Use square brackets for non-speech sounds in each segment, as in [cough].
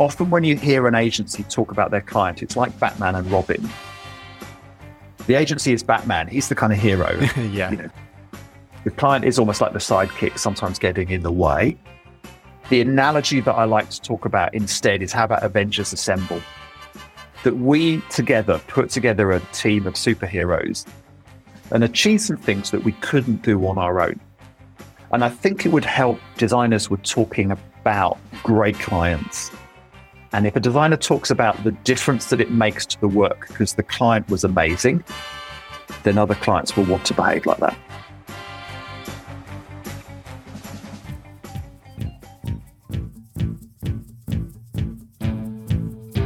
often when you hear an agency talk about their client, it's like Batman and Robin. The agency is Batman. He's the kind of hero. [laughs] yeah. You know, the client is almost like the sidekick, sometimes getting in the way. The analogy that I like to talk about instead is how about Avengers Assemble? That we together put together a team of superheroes and achieve some things that we couldn't do on our own. And I think it would help designers with talking about great clients. And if a designer talks about the difference that it makes to the work because the client was amazing, then other clients will want to behave like that.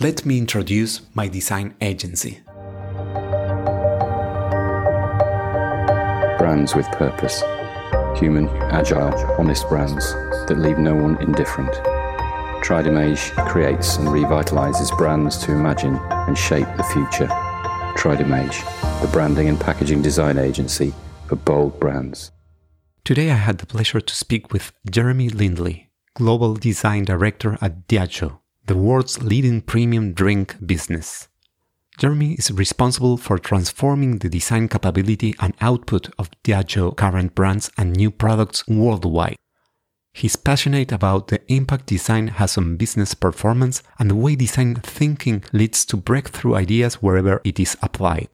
let me introduce my design agency. Brands with purpose. Human, agile, honest brands that leave no one indifferent. Tridimage creates and revitalizes brands to imagine and shape the future. Tridimage, the branding and packaging design agency for bold brands. Today I had the pleasure to speak with Jeremy Lindley, Global Design Director at Diageo the world's leading premium drink business. Jeremy is responsible for transforming the design capability and output of Diageo current brands and new products worldwide. He's passionate about the impact design has on business performance and the way design thinking leads to breakthrough ideas wherever it is applied.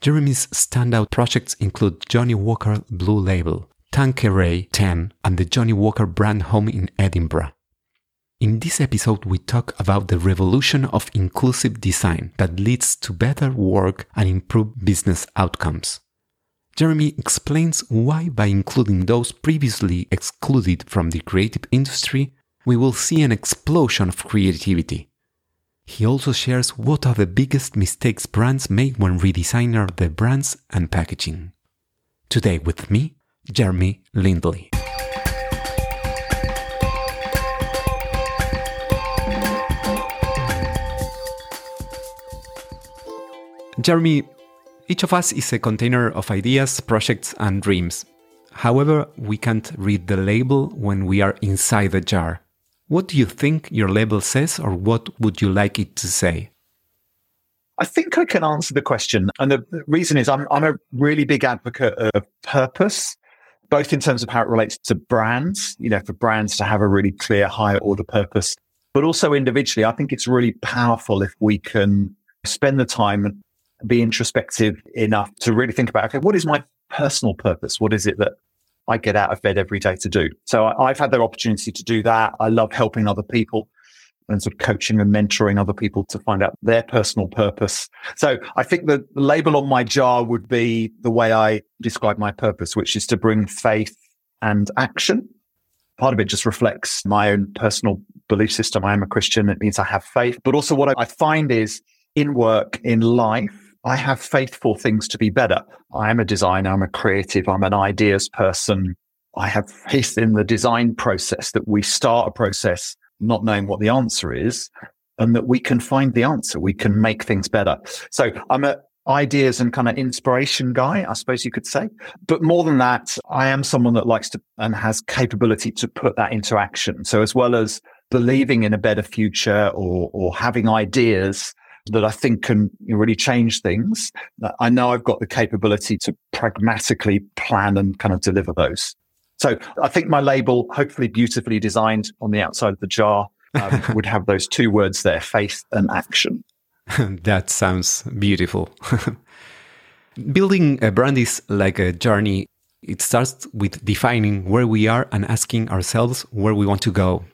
Jeremy's standout projects include Johnnie Walker Blue Label, Tanqueray 10, and the Johnnie Walker brand home in Edinburgh. In this episode, we talk about the revolution of inclusive design that leads to better work and improved business outcomes. Jeremy explains why, by including those previously excluded from the creative industry, we will see an explosion of creativity. He also shares what are the biggest mistakes brands make when redesigning their brands and packaging. Today with me, Jeremy Lindley. Jeremy, each of us is a container of ideas, projects, and dreams. However, we can't read the label when we are inside the jar. What do you think your label says, or what would you like it to say? I think I can answer the question. And the reason is I'm, I'm a really big advocate of purpose, both in terms of how it relates to brands, you know, for brands to have a really clear higher order purpose, but also individually. I think it's really powerful if we can spend the time be introspective enough to really think about, okay, what is my personal purpose? What is it that I get out of bed every day to do? So I, have had the opportunity to do that. I love helping other people and sort of coaching and mentoring other people to find out their personal purpose. So I think the label on my jar would be the way I describe my purpose, which is to bring faith and action. Part of it just reflects my own personal belief system. I am a Christian. It means I have faith. But also what I find is in work, in life, I have faith for things to be better. I am a designer. I'm a creative. I'm an ideas person. I have faith in the design process that we start a process not knowing what the answer is and that we can find the answer. We can make things better. So I'm a ideas and kind of inspiration guy, I suppose you could say. But more than that, I am someone that likes to and has capability to put that into action. So as well as believing in a better future or, or having ideas, that I think can really change things. I know I've got the capability to pragmatically plan and kind of deliver those. So I think my label, hopefully beautifully designed on the outside of the jar, um, [laughs] would have those two words there, faith and action. [laughs] that sounds beautiful. [laughs] Building a brand is like a journey. It starts with defining where we are and asking ourselves where we want to go.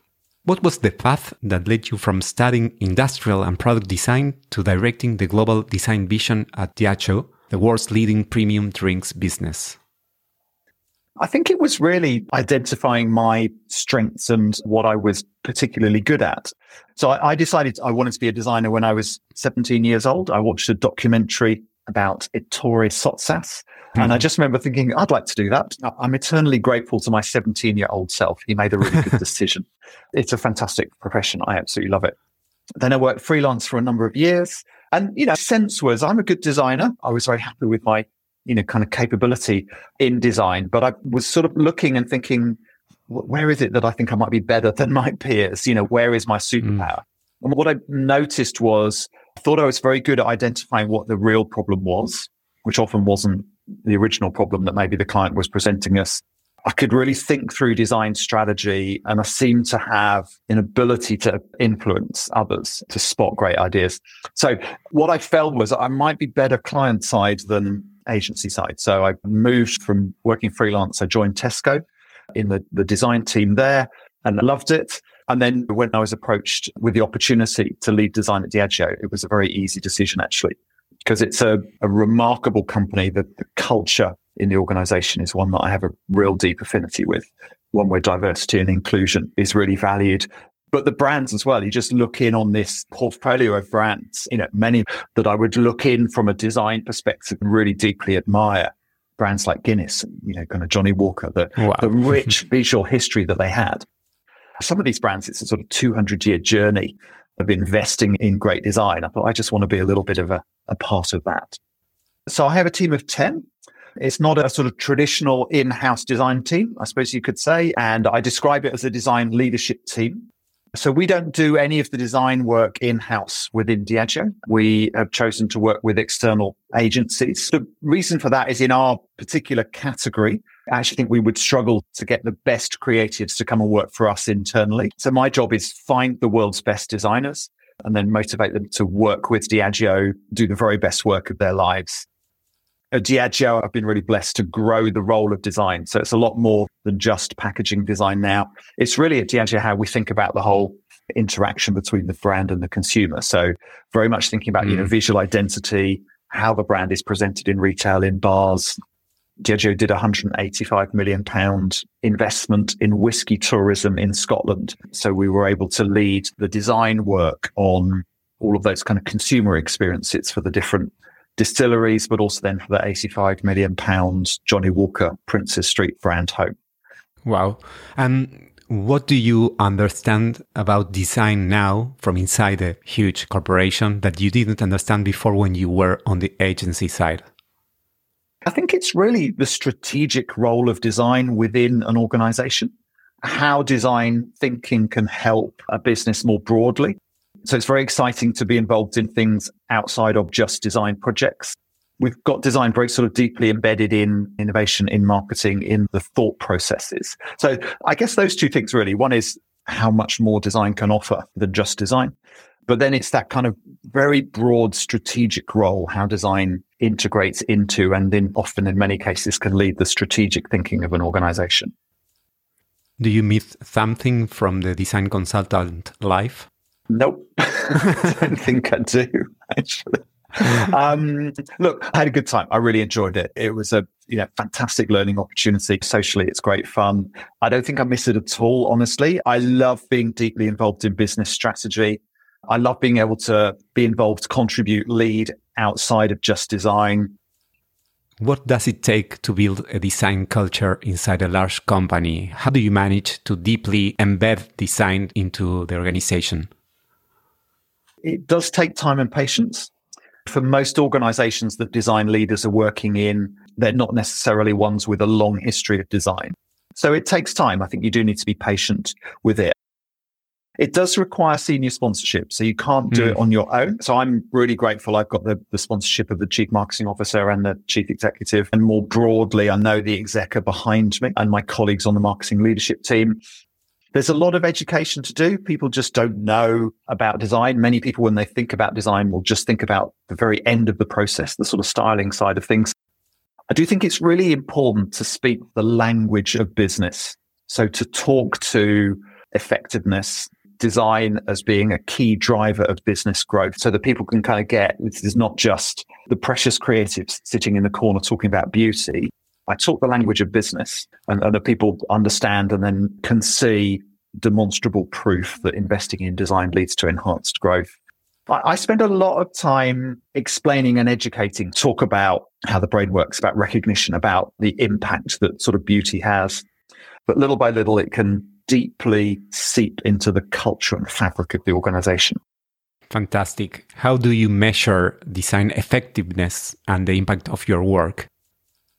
What was the path that led you from studying industrial and product design to directing the global design vision at Diageo, the world's leading premium drinks business? I think it was really identifying my strengths and what I was particularly good at. So I, I, decided I wanted to be a designer when I was 17 years old. I watched a documentary about Ettore Sottsass. Mm-hmm. And I hmm. just remember thinking, I'd like to do that. I'm eternally grateful to my 17 year old self. He made a really good [laughs] decision. It's a fantastic profession. I absolutely love it. Then I worked freelance for a number of years. And, you know, sense was I'm a good designer. I was very happy with my you know, kind of capability in design. But I was sort of looking and thinking, where is it that I think I might be better than my peers? You know, where is my superpower? Mm. And what I noticed was I thought I was very good at identifying what the real problem was, which often wasn't the original problem that maybe the client was presenting us. I could really think through design strategy and I seemed to have an ability to influence others to spot great ideas. So what I felt was I might be better client side than agency side. So I moved from working freelance. I joined Tesco in the, the design team there and loved it. And then when I was approached with the opportunity to lead design at Diageo, it was a very easy decision actually, because it's a, a remarkable company that the culture in the organization is one that I have a real deep affinity with, one where diversity and inclusion is really valued but the brands as well. You just look in on this portfolio of brands, you know, many that I would look in from a design perspective and really deeply admire. Brands like Guinness, you know, kind of Johnnie Walker, the, wow. the rich visual history that they had. Some of these brands, it's a sort of 200 year journey of investing in great design. I thought I just want to be a little bit of a, a part of that. So I have a team of 10. It's not a sort of traditional in-house design team, I suppose you could say. And I describe it as a design leadership team. So we don't do any of the design work in-house within Diageo. We have chosen to work with external agencies. The reason for that is in our particular category, I actually think we would struggle to get the best creatives to come and work for us internally. So my job is find the world's best designers and then motivate them to work with Diageo, do the very best work of their lives at Diageo, I've been really blessed to grow the role of design. So it's a lot more than just packaging design now. It's really at Diageo how we think about the whole interaction between the brand and the consumer. So very much thinking about, mm. you know, mm. visual identity, how the brand is presented in retail, in bars. Diageo did a 185 million pound investment in whiskey tourism in Scotland. So we were able to lead the design work on all of those kind of consumer experiences for the different distilleries, but also then for the 85 million pounds Johnnie Walker Princes Street brand home. Wow. And what do you understand about design now from inside a huge corporation that you didn't understand before when you were on the agency side? I think it's really the strategic role of design within an organization, how design thinking can help a business more broadly. So it's very exciting to be involved in things outside of just design projects. We've got design very sort of deeply embedded in innovation, in marketing, in the thought processes. So I guess those two things really. One is how much more design can offer than just design. But then it's that kind of very broad strategic role, how design integrates into and then often in many cases can lead the strategic thinking of an organization. Do you miss something from the design consultant life? Nope. [laughs] I don't [laughs] think I do, actually. um, look, I had a good time. I really enjoyed it. It was a you know fantastic learning opportunity. Socially, it's great fun. I don't think I miss it at all. Honestly, I love being deeply involved in business strategy. I love being able to be involved, contribute, lead outside of just design. What does it take to build a design culture inside a large company? How do you manage to deeply embed design into the organization? It does take time and patience. For most organizations that design leaders are working in, they're not necessarily ones with a long history of design. So it takes time. I think you do need to be patient with it. It does require senior sponsorship, so you can't do mm. it on your own. So I'm really grateful. I've got the, the sponsorship of the chief marketing officer and the chief executive. And more broadly, I know the executive behind me and my colleagues on the marketing leadership team. There's a lot of education to do. People just don't know about design. Many people, when they think about design, will just think about the very end of the process, the sort of styling side of things. I do think it's really important to speak the language of business. So to talk to effectiveness, design as being a key driver of business growth so that people can kind of get this is not just the precious creatives sitting in the corner talking about beauty. I talk the language of business and, and that people understand and then can see demonstrable proof that investing in design leads to enhanced growth. I, I spend a lot of time explaining and educating, talk about how the brain works, about recognition, about the impact that sort of beauty has. But little by little, it can deeply seep into the culture and fabric of the organization. Fantastic. How do you measure design effectiveness and the impact of your work?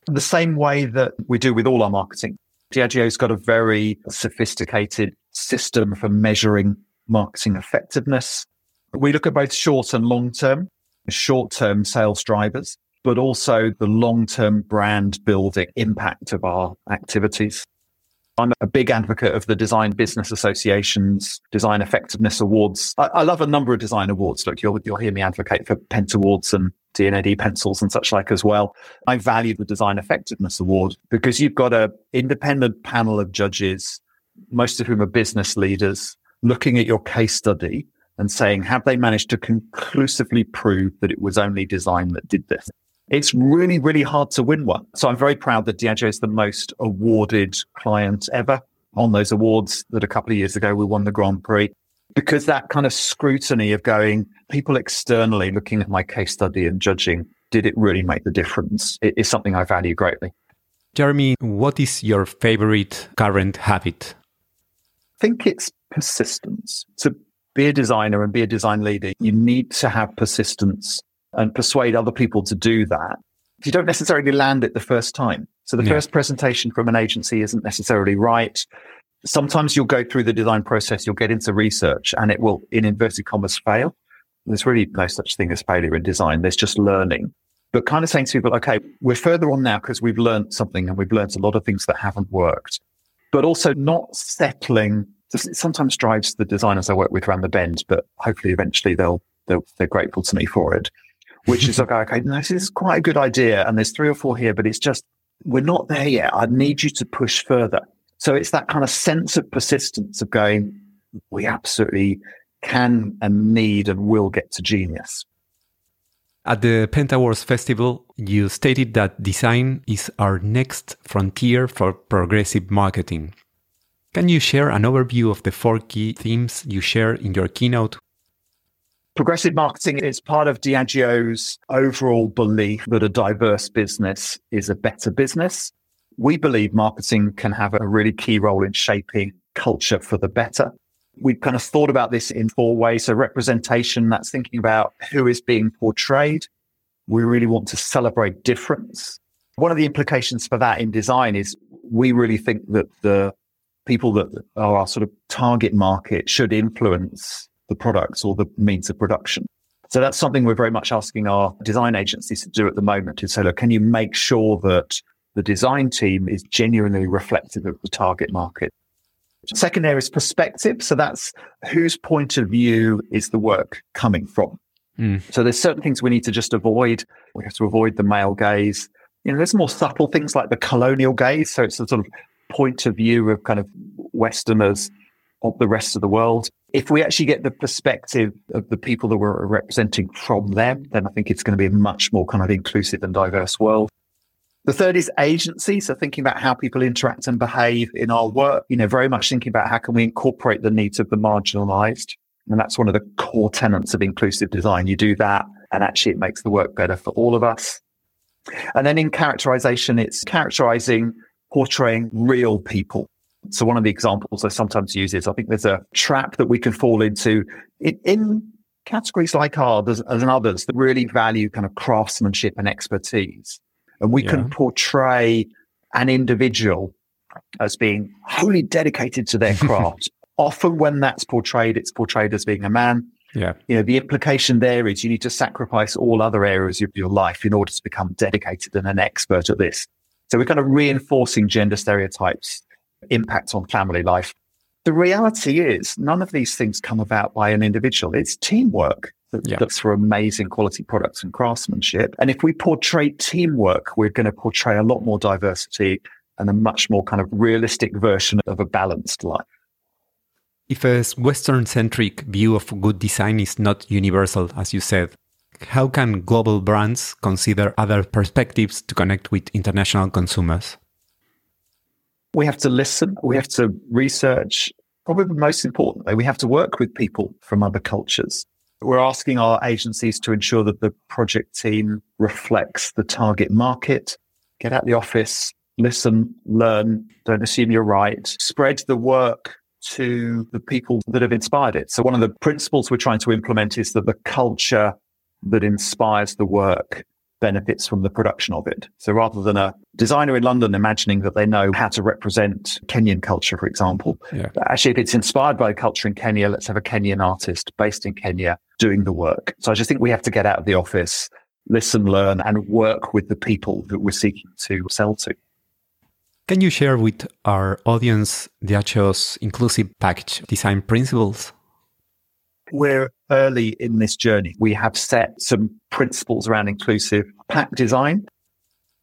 The same way that we do with all our marketing. Diageo's got a very sophisticated system for measuring marketing effectiveness. We look at both short and long term, short term sales drivers, but also the long term brand building impact of our activities. I'm a big advocate of the Design Business Association's Design Effectiveness Awards. I, I love a number of design awards. Look, you'll, you'll hear me advocate for Pentawards and D&AD pencils and such like as well. I value the Design Effectiveness Award because you've got an independent panel of judges, most of whom are business leaders, looking at your case study and saying, have they managed to conclusively prove that it was only design that did this? It's really, really hard to win one. So I'm very proud that Diageo is the most awarded client ever on those awards that a couple of years ago we won the Grand Prix. Because that kind of scrutiny of going, people externally looking at my case study and judging, did it really make the difference? It is something I value greatly. Jeremy, what is your favorite current habit? I think it's persistence. To be a designer and be a design leader, you need to have persistence and persuade other people to do that, you don't necessarily land it the first time. So the first presentation from an agency isn't necessarily right. Sometimes you'll go through the design process, you'll get into research and it will, in inverted commas, fail. There's really no such thing as failure in design. There's just learning. But kind of saying to people, okay, we're further on now because we've learned something and we've learned a lot of things that haven't worked, but also not settling. It sometimes drives the designers I work with around the bend, but hopefully eventually they'll, they'll they're grateful to me for it which is [laughs] like, okay, this is quite a good idea. And there's three or four here, but it's just, we're not there yet. I need you to push further. So it's that kind of sense of persistence of going, we absolutely can and need and will get to genius. At the Pentawards Festival, you stated that design is our next frontier for progressive marketing. Can you share an overview of the four key themes you share in your keynote Progressive marketing is part of Diageo's overall belief that a diverse business is a better business. We believe marketing can have a really key role in shaping culture for the better. We've kind of thought about this in four ways. So representation, that's thinking about who is being portrayed. We really want to celebrate difference. One of the implications for that in design is we really think that the people that are our sort of target market should influence the products or the means of production. So that's something we're very much asking our design agencies to do at the moment is say, look, can you make sure that the design team is genuinely reflective of the target market? Second area is perspective. So that's whose point of view is the work coming from? Mm. So there's certain things we need to just avoid. We have to avoid the male gaze. You know, there's more subtle things like the colonial gaze. So it's a sort of point of view of kind of Westerners of the rest of the world. If we actually get the perspective of the people that we're representing from them, then I think it's going to be a much more kind of inclusive and diverse world. The third is agency. So thinking about how people interact and behave in our work, you know, very much thinking about how can we incorporate the needs of the marginalized. And that's one of the core tenets of inclusive design. You do that and actually it makes the work better for all of us. And then in characterization, it's characterizing, portraying real people. So one of the examples I sometimes use is I think there's a trap that we can fall into in, in categories like ours as and others that really value kind of craftsmanship and expertise. And we yeah. can portray an individual as being wholly dedicated to their [laughs] craft. Often when that's portrayed, it's portrayed as being a man. Yeah. You know, the implication there is you need to sacrifice all other areas of your life in order to become dedicated and an expert at this. So we're kind of reinforcing gender stereotypes impact on family life. The reality is none of these things come about by an individual. It's teamwork that yeah. looks for amazing quality products and craftsmanship. And if we portray teamwork, we're going to portray a lot more diversity and a much more kind of realistic version of a balanced life. If a Western centric view of good design is not universal, as you said, how can global brands consider other perspectives to connect with international consumers? We have to listen, we have to research. Probably most importantly, we have to work with people from other cultures. We're asking our agencies to ensure that the project team reflects the target market. Get out the office, listen, learn, don't assume you're right. Spread the work to the people that have inspired it. So one of the principles we're trying to implement is that the culture that inspires the work benefits from the production of it. So rather than a designer in London imagining that they know how to represent Kenyan culture, for example, yeah. actually, if it's inspired by culture in Kenya, let's have a Kenyan artist based in Kenya doing the work. So I just think we have to get out of the office, listen, learn, and work with the people that we're seeking to sell to. Can you share with our audience Diageo's inclusive package design principles? We're early in this journey. We have set some principles around inclusive pack design.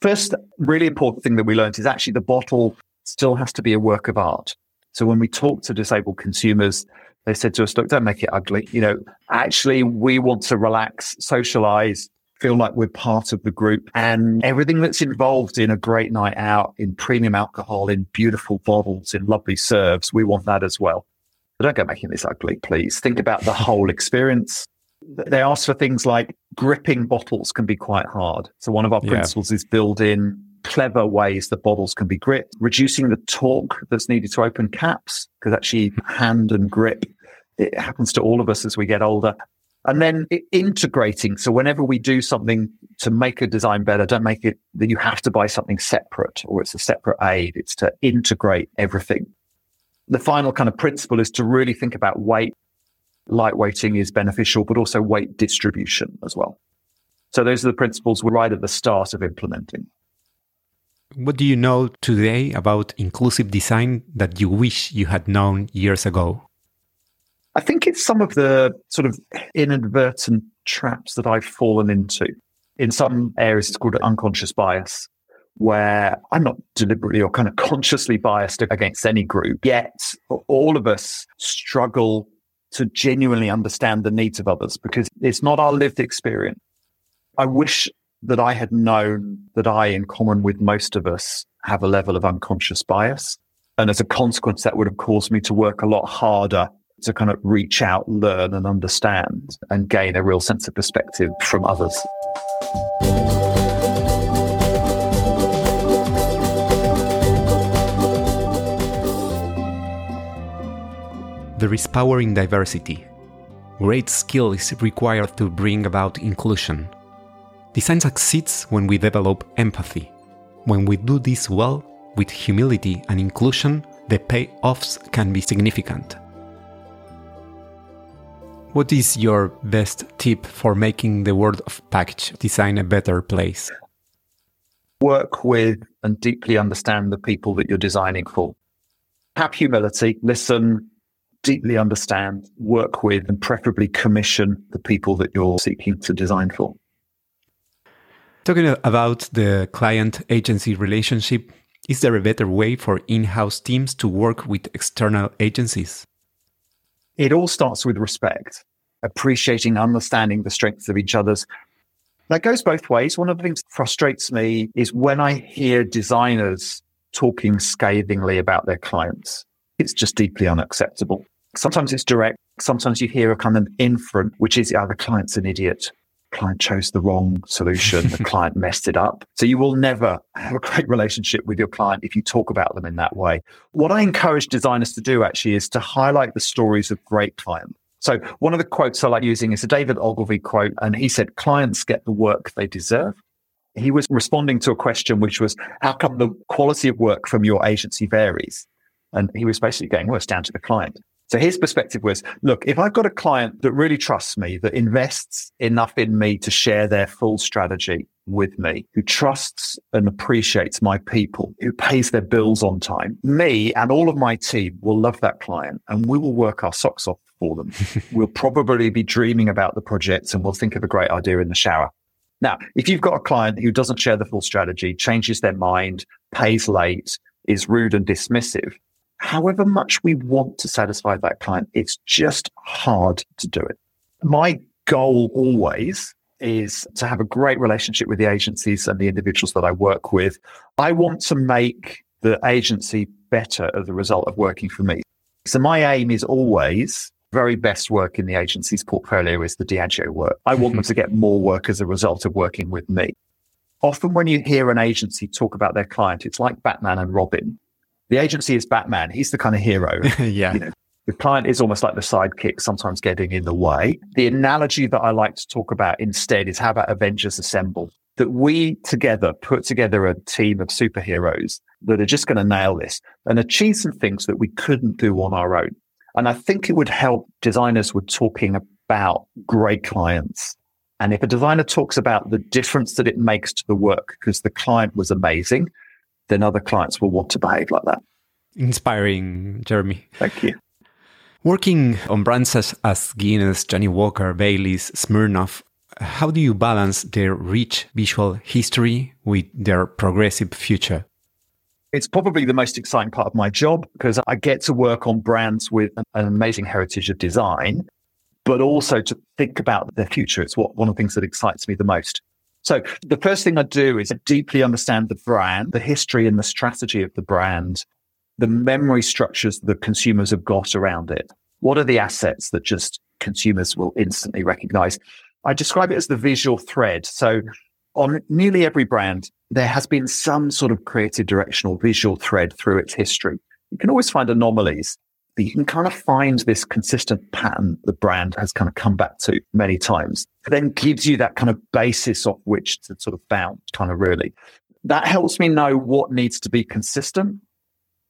First, really important thing that we learned is actually the bottle still has to be a work of art. So when we talk to disabled consumers, they said to us, look, don't make it ugly. You know, actually, we want to relax, socialize, feel like we're part of the group and everything that's involved in a great night out, in premium alcohol, in beautiful bottles, in lovely serves. We want that as well. But don't go making this ugly, please. Think about the whole experience. They ask for things like gripping bottles can be quite hard. So one of our yeah. principles is build in clever ways that bottles can be gripped, reducing the torque that's needed to open caps, because actually hand and grip, it happens to all of us as we get older. And then integrating. So whenever we do something to make a design better, don't make it that you have to buy something separate or it's a separate aid. It's to integrate everything the final kind of principle is to really think about weight. Lightweighting is beneficial, but also weight distribution as well. So those are the principles we're right at the start of implementing. What do you know today about inclusive design that you wish you had known years ago? I think it's some of the sort of inadvertent traps that I've fallen into. In some areas, it's called unconscious bias where I'm not deliberately or kind of consciously biased against any group, yet all of us struggle to genuinely understand the needs of others because it's not our lived experience. I wish that I had known that I, in common with most of us, have a level of unconscious bias. And as a consequence, that would have caused me to work a lot harder to kind of reach out, learn and understand and gain a real sense of perspective from others. There is power in diversity. Great skill is required to bring about inclusion. Design succeeds when we develop empathy. When we do this well, with humility and inclusion, the payoffs can be significant. What is your best tip for making the world of package design a better place? Work with and deeply understand the people that you're designing for. Have humility, listen, deeply understand, work with, and preferably commission the people that you're seeking to design for. Talking about the client agency relationship, is there a better way for in house teams to work with external agencies? It all starts with respect, appreciating, understanding the strengths of each other's. That goes both ways. One of the things that frustrates me is when I hear designers talking scathingly about their clients. It's just deeply unacceptable. Sometimes it's direct. Sometimes you hear a kind of inference, which is, oh, the client's an idiot. client chose the wrong solution. the [laughs] client messed it up. So you will never have a great relationship with your client if you talk about them in that way. What I encourage designers to do actually is to highlight the stories of great clients. So one of the quotes I like using is a David Ogilvy quote, and he said, clients get the work they deserve. He was responding to a question which was, how come the quality of work from your agency varies? And he was basically going, well, it's down to the client. So his perspective was, look, if I've got a client that really trusts me, that invests enough in me to share their full strategy with me, who trusts and appreciates my people, who pays their bills on time, me and all of my team will love that client and we will work our socks off for them. [laughs] we'll probably be dreaming about the projects and we'll think of a great idea in the shower. Now, if you've got a client who doesn't share the full strategy, changes their mind, pays late, is rude and dismissive, however much we want to satisfy that client, it's just hard to do it. My goal always is to have a great relationship with the agencies and the individuals that I work with. I want to make the agency better as a result of working for me. So my aim is always very best work in the agency's portfolio is the Diageo work. I want them to get [laughs] more work as a result of working with me. Often when you hear an agency talk about their client, it's like Batman and Robin. The agency is Batman. He's the kind of hero. [laughs] yeah. You know, the client is almost like the sidekick, sometimes getting in the way. The analogy that I like to talk about instead is how about Avengers Assemble? That we together put together a team of superheroes that are just going to nail this and achieve some things that we couldn't do on our own. And I think it would help designers with talking about great clients. And if a designer talks about the difference that it makes to the work because the client was amazing, then other clients will want to behave like that. Inspiring, Jeremy. Thank you. Working on brands as, as Guinness, Johnnie Walker, Bailey's, Smirnoff, how do you balance their rich visual history with their progressive future? It's probably the most exciting part of my job because I get to work on brands with an amazing heritage of design, but also to think about their future. It's what one of the things that excites me the most. So the first thing I do is deeply understand the brand, the history and the strategy of the brand, the memory structures that consumers have got around it. What are the assets that just consumers will instantly recognize? I describe it as the visual thread. So on nearly every brand, there has been some sort of creative directional visual thread through its history. You can always find anomalies, you can kind of find this consistent pattern the brand has kind of come back to many times. It then gives you that kind of basis off which to sort of bounce kind of really. That helps me know what needs to be consistent,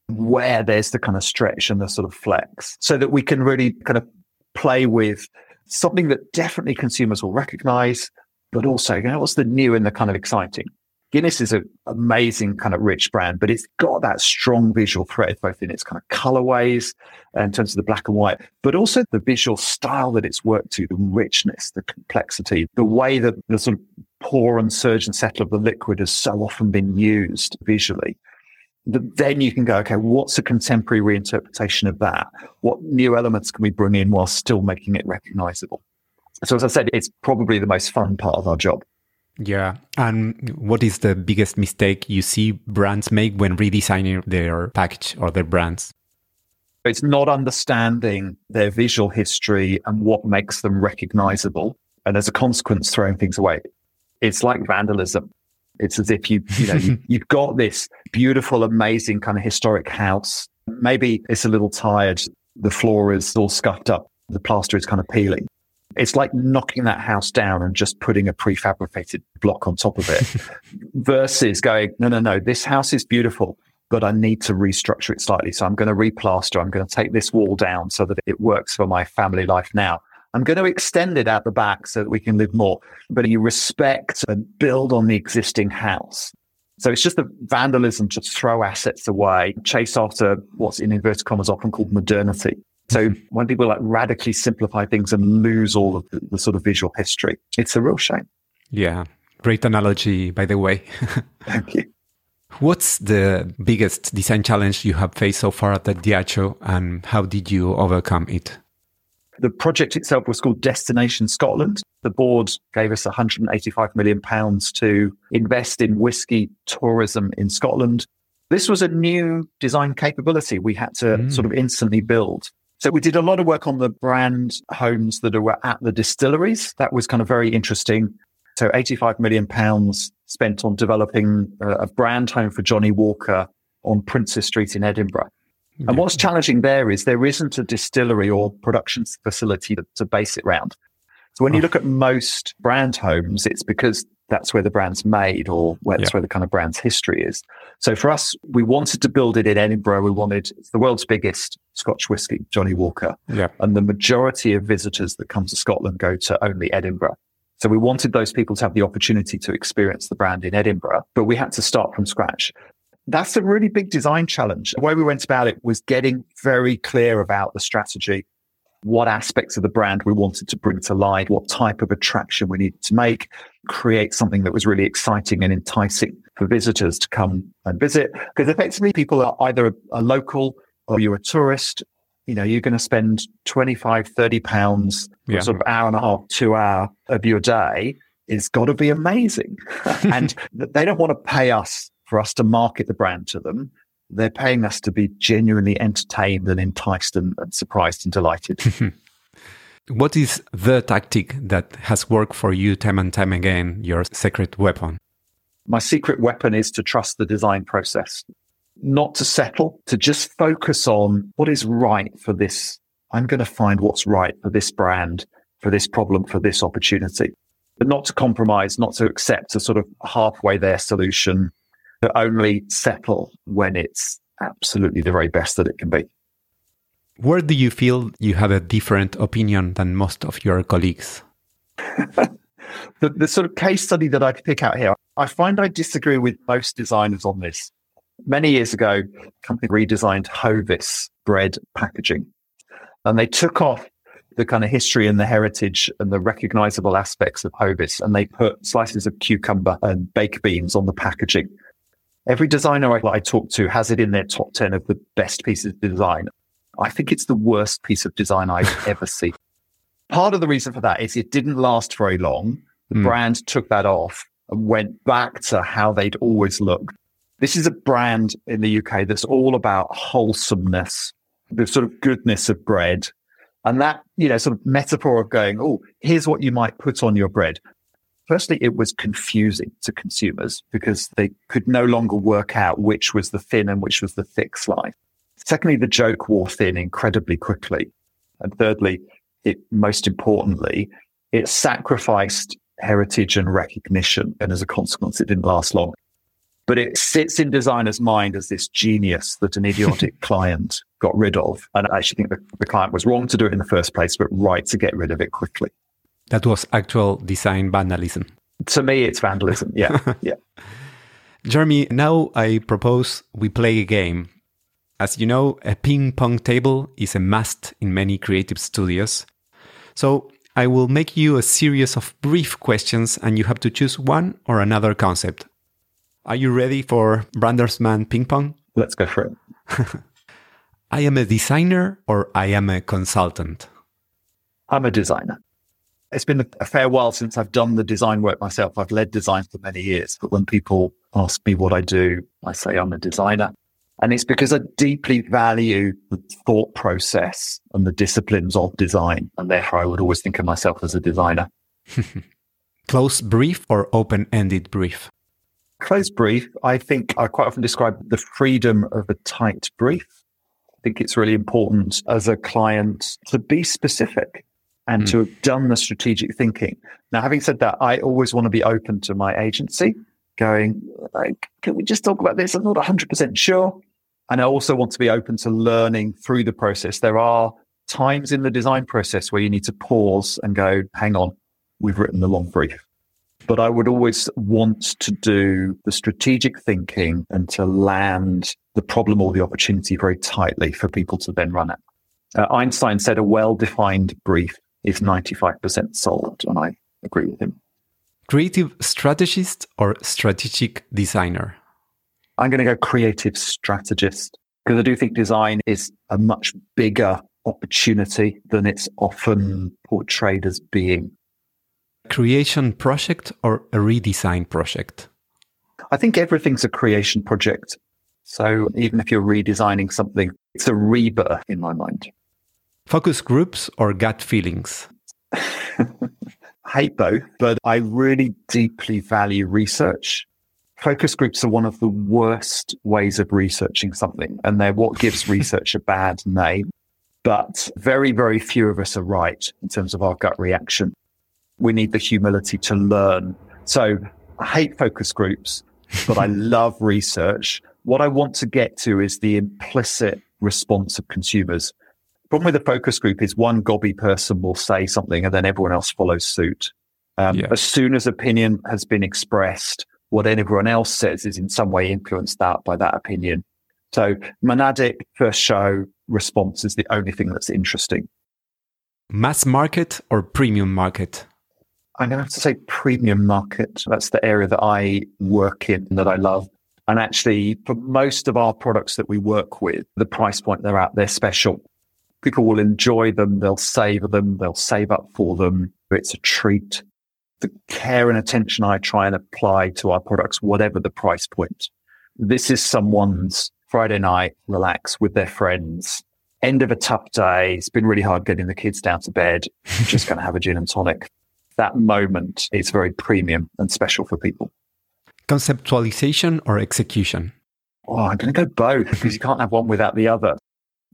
where there's the kind of stretch and the sort of flex so that we can really kind of play with something that definitely consumers will recognize, but also, you know, what's the new and the kind of exciting? Guinness is an amazing kind of rich brand, but it's got that strong visual thread, both in its kind of colorways in terms of the black and white, but also the visual style that it's worked to, the richness, the complexity, the way that the sort of pour and surge and settle of the liquid has so often been used visually. Then you can go, okay, what's a contemporary reinterpretation of that? What new elements can we bring in while still making it recognizable? So as I said, it's probably the most fun part of our job. Yeah. And what is the biggest mistake you see brands make when redesigning their package or their brands? It's not understanding their visual history and what makes them recognizable. And as a consequence, throwing things away. It's like vandalism. It's as if you, you know, you, [laughs] you've got this beautiful, amazing kind of historic house. Maybe it's a little tired. The floor is all scuffed up. The plaster is kind of peeling. It's like knocking that house down and just putting a prefabricated block on top of it [laughs] versus going, no, no, no, this house is beautiful, but I need to restructure it slightly. So I'm going to replaster. I'm going to take this wall down so that it works for my family life now. I'm going to extend it out the back so that we can live more. But you respect and build on the existing house. So it's just the vandalism to throw assets away, chase after what's in inverted commas often called modernity. So when people like radically simplify things and lose all of the, the sort of visual history, it's a real shame. Yeah. Great analogy, by the way. [laughs] Thank you. What's the biggest design challenge you have faced so far at the Diageo and how did you overcome it? The project itself was called Destination Scotland. The board gave us 185 million pounds to invest in whiskey tourism in Scotland. This was a new design capability we had to mm. sort of instantly build. So we did a lot of work on the brand homes that were at the distilleries. That was kind of very interesting. So 85 million pounds spent on developing a brand home for Johnnie Walker on Princes Street in Edinburgh. And what's challenging there is there isn't a distillery or production facility to, base it around. So when you oh. look at most brand homes, it's because that's where the brand's made or where, that's yeah. where the kind of brand's history is. So for us, we wanted to build it in Edinburgh. We wanted, it's the world's biggest Scotch whisky, Johnnie Walker. Yeah. And the majority of visitors that come to Scotland go to only Edinburgh. So we wanted those people to have the opportunity to experience the brand in Edinburgh, but we had to start from scratch. That's a really big design challenge. The way we went about it was getting very clear about the strategy, what aspects of the brand we wanted to bring to life, what type of attraction we needed to make, create something that was really exciting and enticing for visitors to come and visit. Because effectively people are either a, local or you're a tourist. You know, you're going to spend 25, 30 pounds, yeah. sort of hour and a half, two hour of your day it's got to be amazing. [laughs] and they don't want to pay us for us to market the brand to them. They're paying us to be genuinely entertained and enticed and, and surprised and delighted. [laughs] what is the tactic that has worked for you time and time again, your secret weapon? My secret weapon is to trust the design process, not to settle, to just focus on what is right for this. I'm going to find what's right for this brand, for this problem, for this opportunity, but not to compromise, not to accept a sort of halfway there solution, to only settle when it's absolutely the very best that it can be. Where do you feel you have a different opinion than most of your colleagues? [laughs] the, the sort of case study that I could pick out here, I find I disagree with most designers on this. Many years ago, a company redesigned Hovis bread packaging and they took off the kind of history and the heritage and the recognizable aspects of Hovis and they put slices of cucumber and baked beans on the packaging. Every designer I, I talk to has it in their top 10 of the best pieces of design. I think it's the worst piece of design I've [laughs] ever seen. Part of the reason for that is it didn't last very long. The mm. brand took that off and went back to how they'd always looked. This is a brand in the UK that's all about wholesomeness, the sort of goodness of bread. And that, you know, sort of metaphor of going, oh, here's what you might put on your bread. Firstly, it was confusing to consumers because they could no longer work out which was the thin and which was the thick slice. Secondly, the joke wore thin incredibly quickly. And thirdly, it most importantly, it sacrificed heritage and recognition. And as a consequence, it didn't last long. But it sits in designer's mind as this genius that an idiotic [laughs] client got rid of. And I actually think the, the client was wrong to do it in the first place, but right to get rid of it quickly. That was actual design vandalism. To me, it's vandalism. Yeah. [laughs] yeah. Jeremy, now I propose we play a game. As you know, a ping pong table is a must in many creative studios. So I will make you a series of brief questions and you have to choose one or another concept. Are you ready for Branderman ping pong? Let's go for it. [laughs] I am a designer or I am a consultant? I'm a designer. It's been a fair while since I've done the design work myself. I've led design for many years, but when people ask me what I do, I say I'm a designer. And it's because I deeply value the thought process and the disciplines of design. And therefore, I would always think of myself as a designer. [laughs] Close brief or open ended brief? Close brief. I think I quite often describe the freedom of a tight brief. I think it's really important as a client to be specific and mm. to have done the strategic thinking. Now, having said that, I always want to be open to my agency going, like, can we just talk about this? I'm not 100% sure. And I also want to be open to learning through the process. There are times in the design process where you need to pause and go, hang on, we've written the long brief. But I would always want to do the strategic thinking and to land the problem or the opportunity very tightly for people to then run it. Uh, Einstein said a well defined brief is 95% solved. And I agree with him. Creative strategist or strategic designer? I'm going to go creative strategist because I do think design is a much bigger opportunity than it's often portrayed as being. Creation project or a redesign project? I think everything's a creation project. So even if you're redesigning something, it's a rebirth in my mind. Focus groups or gut feelings? [laughs] hate both, but I really deeply value research focus groups are one of the worst ways of researching something, and they're what gives [laughs] research a bad name. But very, very few of us are right in terms of our gut reaction. We need the humility to learn. So I hate focus groups, but I [laughs] love research. What I want to get to is the implicit response of consumers. The problem with a focus group is one gobby person will say something and then everyone else follows suit. Um, yeah. As soon as opinion has been expressed, what everyone else says is in some way influenced out by that opinion. So monadic first show response is the only thing that's interesting. Mass market or premium market? I'm going to have to say premium market. That's the area that I work in that I love. And actually, for most of our products that we work with, the price point they're at, they're special. People will enjoy them. They'll savor them. They'll save up for them. It's a treat. the care and attention I try and apply to our products, whatever the price point. This is someone's Friday night, relax with their friends. End of a tough day. It's been really hard getting the kids down to bed. Just going to have a gin and tonic. That moment is very premium and special for people. Conceptualization or execution? Oh, I'm going to go both because you can't have one without the other.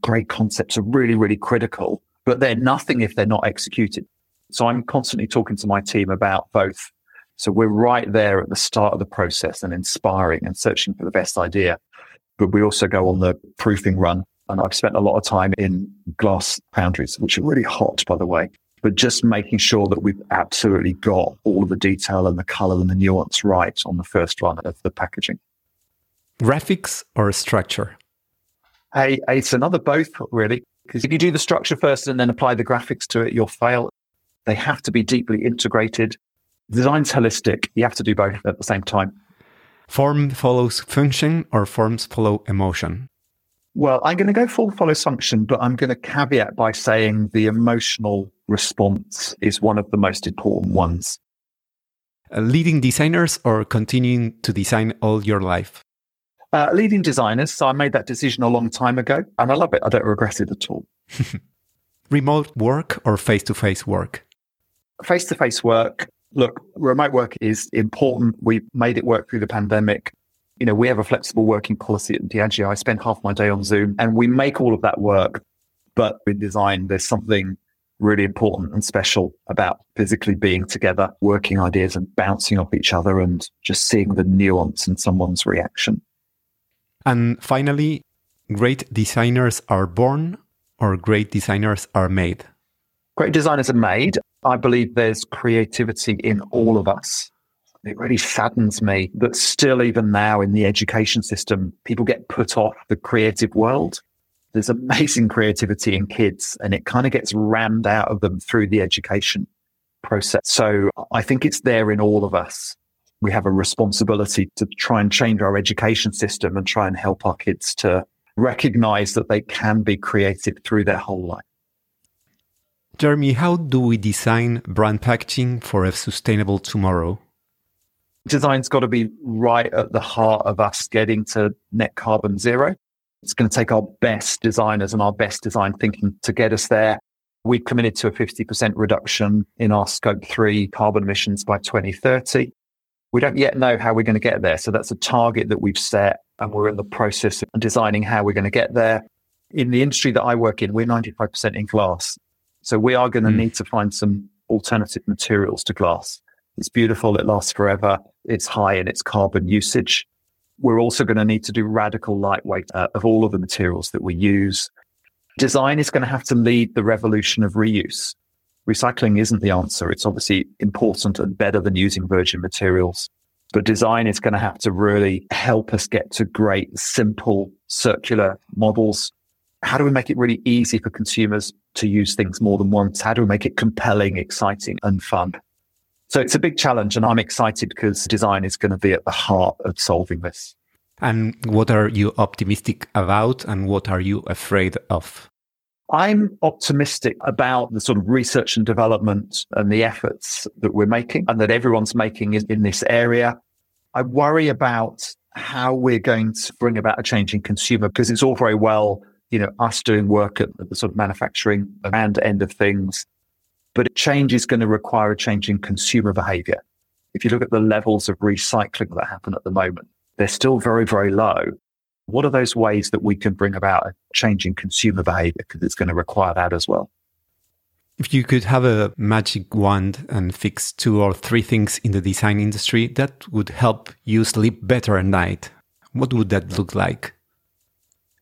Great concepts are really, really critical, but they're nothing if they're not executed. So I'm constantly talking to my team about both. So we're right there at the start of the process and inspiring and searching for the best idea. But we also go on the proofing run. And I've spent a lot of time in glass foundries, which are really hot, by the way, but just making sure that we've absolutely got all of the detail and the color and the nuance right on the first run of the packaging. Graphics or structure? Hey, it's another both, really. Because if you do the structure first and then apply the graphics to it, you'll fail. They have to be deeply integrated. Design's holistic. You have to do both at the same time. Form follows function or forms follow emotion? Well, I'm going to go full follows function, but I'm going to caveat by saying the emotional response is one of the most important ones. Uh, leading designers or continuing to design all your life? Uh, leading designers. So I made that decision a long time ago and I love it. I don't regret it at all. [laughs] Remote work or face to face work? Face to face work. Look, remote work is important. We made it work through the pandemic. You know, we have a flexible working policy at Diageo. I spend half my day on Zoom and we make all of that work. But in design, there's something really important and special about physically being together, working ideas and bouncing off each other and just seeing the nuance in someone's reaction. And finally, great designers are born or great designers are made? Great designers are made. I believe there's creativity in all of us. It really saddens me that still, even now in the education system, people get put off the creative world. There's amazing creativity in kids and it kind of gets rammed out of them through the education process. So I think it's there in all of us. We have a responsibility to try and change our education system and try and help our kids to recognize that they can be creative through their whole life. Jeremy, how do we design brand packaging for a sustainable tomorrow? Design's got to be right at the heart of us getting to net carbon zero. It's going to take our best designers and our best design thinking to get us there. We've committed to a 50% reduction in our scope three carbon emissions by 2030. We don't yet know how we're going to get there. So that's a target that we've set and we're in the process of designing how we're going to get there. In the industry that I work in, we're 95% in glass. So we are going to mm. need to find some alternative materials to glass. It's beautiful. It lasts forever. It's high in its carbon usage. We're also going to need to do radical lightweight uh, of all of the materials that we use. Design is going to have to lead the revolution of reuse. Recycling isn't the answer. It's obviously important and better than using virgin materials. But design is going to have to really help us get to great, simple, circular models. How do we make it really easy for consumers to use things more than once? How do we make it compelling, exciting, and fun? So it's a big challenge, and I'm excited because design is going to be at the heart of solving this. And what are you optimistic about, and what are you afraid of? I'm optimistic about the sort of research and development and the efforts that we're making and that everyone's making in this area. I worry about how we're going to bring about a change in consumer because it's all very well, you know, us doing work at the sort of manufacturing and end of things. But a change is going to require a change in consumer behavior. If you look at the levels of recycling that happen at the moment, they're still very, very low. What are those ways that we can bring about a change in consumer behavior? Because it's going to require that as well. If you could have a magic wand and fix two or three things in the design industry that would help you sleep better at night, what would that look like?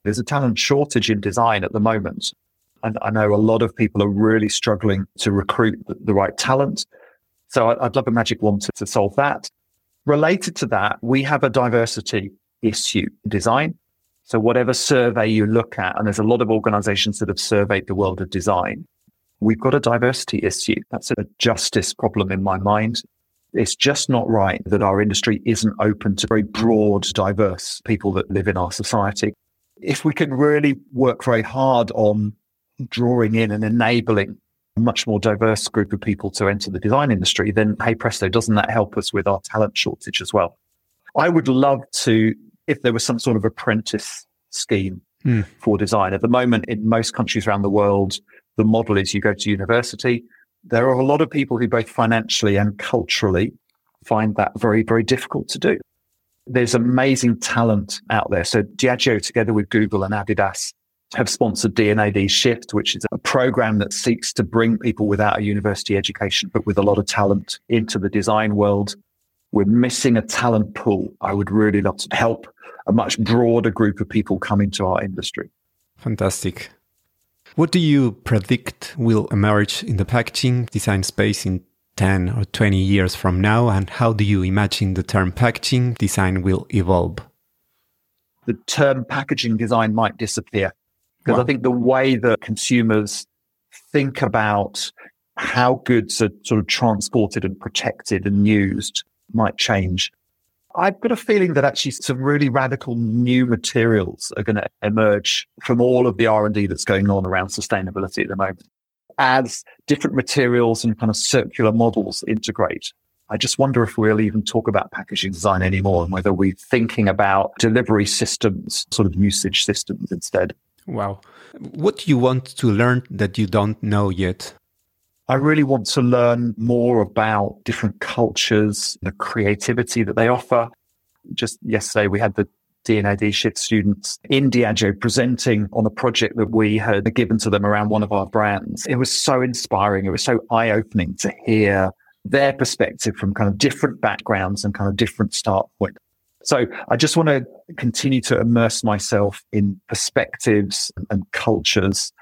There's a talent shortage in design at the moment. And I know a lot of people are really struggling to recruit the right talent. So I'd love a magic wand to, to solve that. Related to that, we have a diversity issue in design. So whatever survey you look at, and there's a lot of organizations that have surveyed the world of design, we've got a diversity issue. That's a justice problem in my mind. It's just not right that our industry isn't open to very broad, diverse people that live in our society. If we can really work very hard on drawing in and enabling a much more diverse group of people to enter the design industry, then hey presto, doesn't that help us with our talent shortage as well? I would love to, if there was some sort of apprentice scheme mm. for design. At the moment, in most countries around the world, the model is you go to university. There are a lot of people who both financially and culturally find that very, very difficult to do. There's amazing talent out there. So Diageo together with Google and Adidas have sponsored D&AD Shift, which is a program that seeks to bring people without a university education, but with a lot of talent into the design world. We're missing a talent pool. I would really love to help a much broader group of people come into our industry. Fantastic. What do you predict will emerge in the packaging design space in 10 or 20 years from now? And how do you imagine the term packaging design will evolve? The term packaging design might disappear because wow. I think the way that consumers think about how goods are sort of transported and protected and used might change. I've got a feeling that actually some really radical new materials are going to emerge from all of the R&D that's going on around sustainability at the moment. As different materials and kind of circular models integrate, I just wonder if we'll even talk about packaging design anymore and whether we're thinking about delivery systems, sort of usage systems instead. Wow. What do you want to learn that you don't know yet? I really want to learn more about different cultures, the creativity that they offer. Just yesterday, we had the D&AD Shift students in Diageo presenting on a project that we had given to them around one of our brands. It was so inspiring. It was so eye opening to hear their perspective from kind of different backgrounds and kind of different start point. So I just want to continue to immerse myself in perspectives and cultures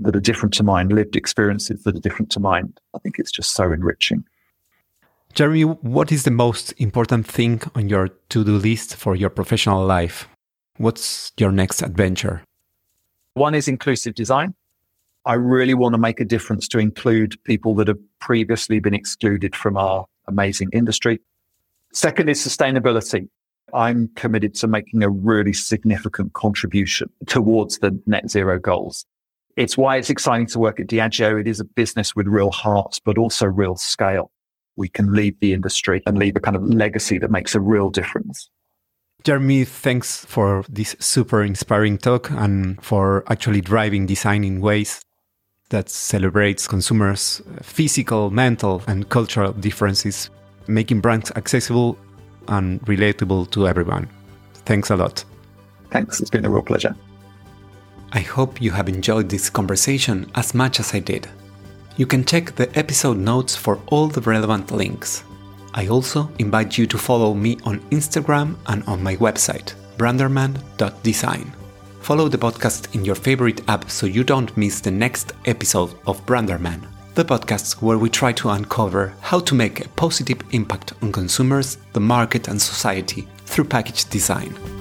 that are different to mine, lived experiences that are different to mine. I think it's just so enriching. Jeremy, what is the most important thing on your to do list for your professional life? What's your next adventure? One is inclusive design. I really want to make a difference to include people that have previously been excluded from our amazing industry. Second is sustainability. I'm committed to making a really significant contribution towards the net zero goals. It's why it's exciting to work at Diageo. It is a business with real heart, but also real scale. We can leave the industry and leave a kind of legacy that makes a real difference. Jeremy, thanks for this super inspiring talk and for actually driving design in ways that celebrates consumers' physical, mental, and cultural differences, making brands accessible and relatable to everyone. Thanks a lot. Thanks. It's been a real pleasure. I hope you have enjoyed this conversation as much as I did. You can check the episode notes for all the relevant links. I also invite you to follow me on Instagram and on my website, branderman.design. Follow the podcast in your favorite app so you don't miss the next episode of Branderman, the podcast where we try to uncover how to make a positive impact on consumers, the market, and society through package design.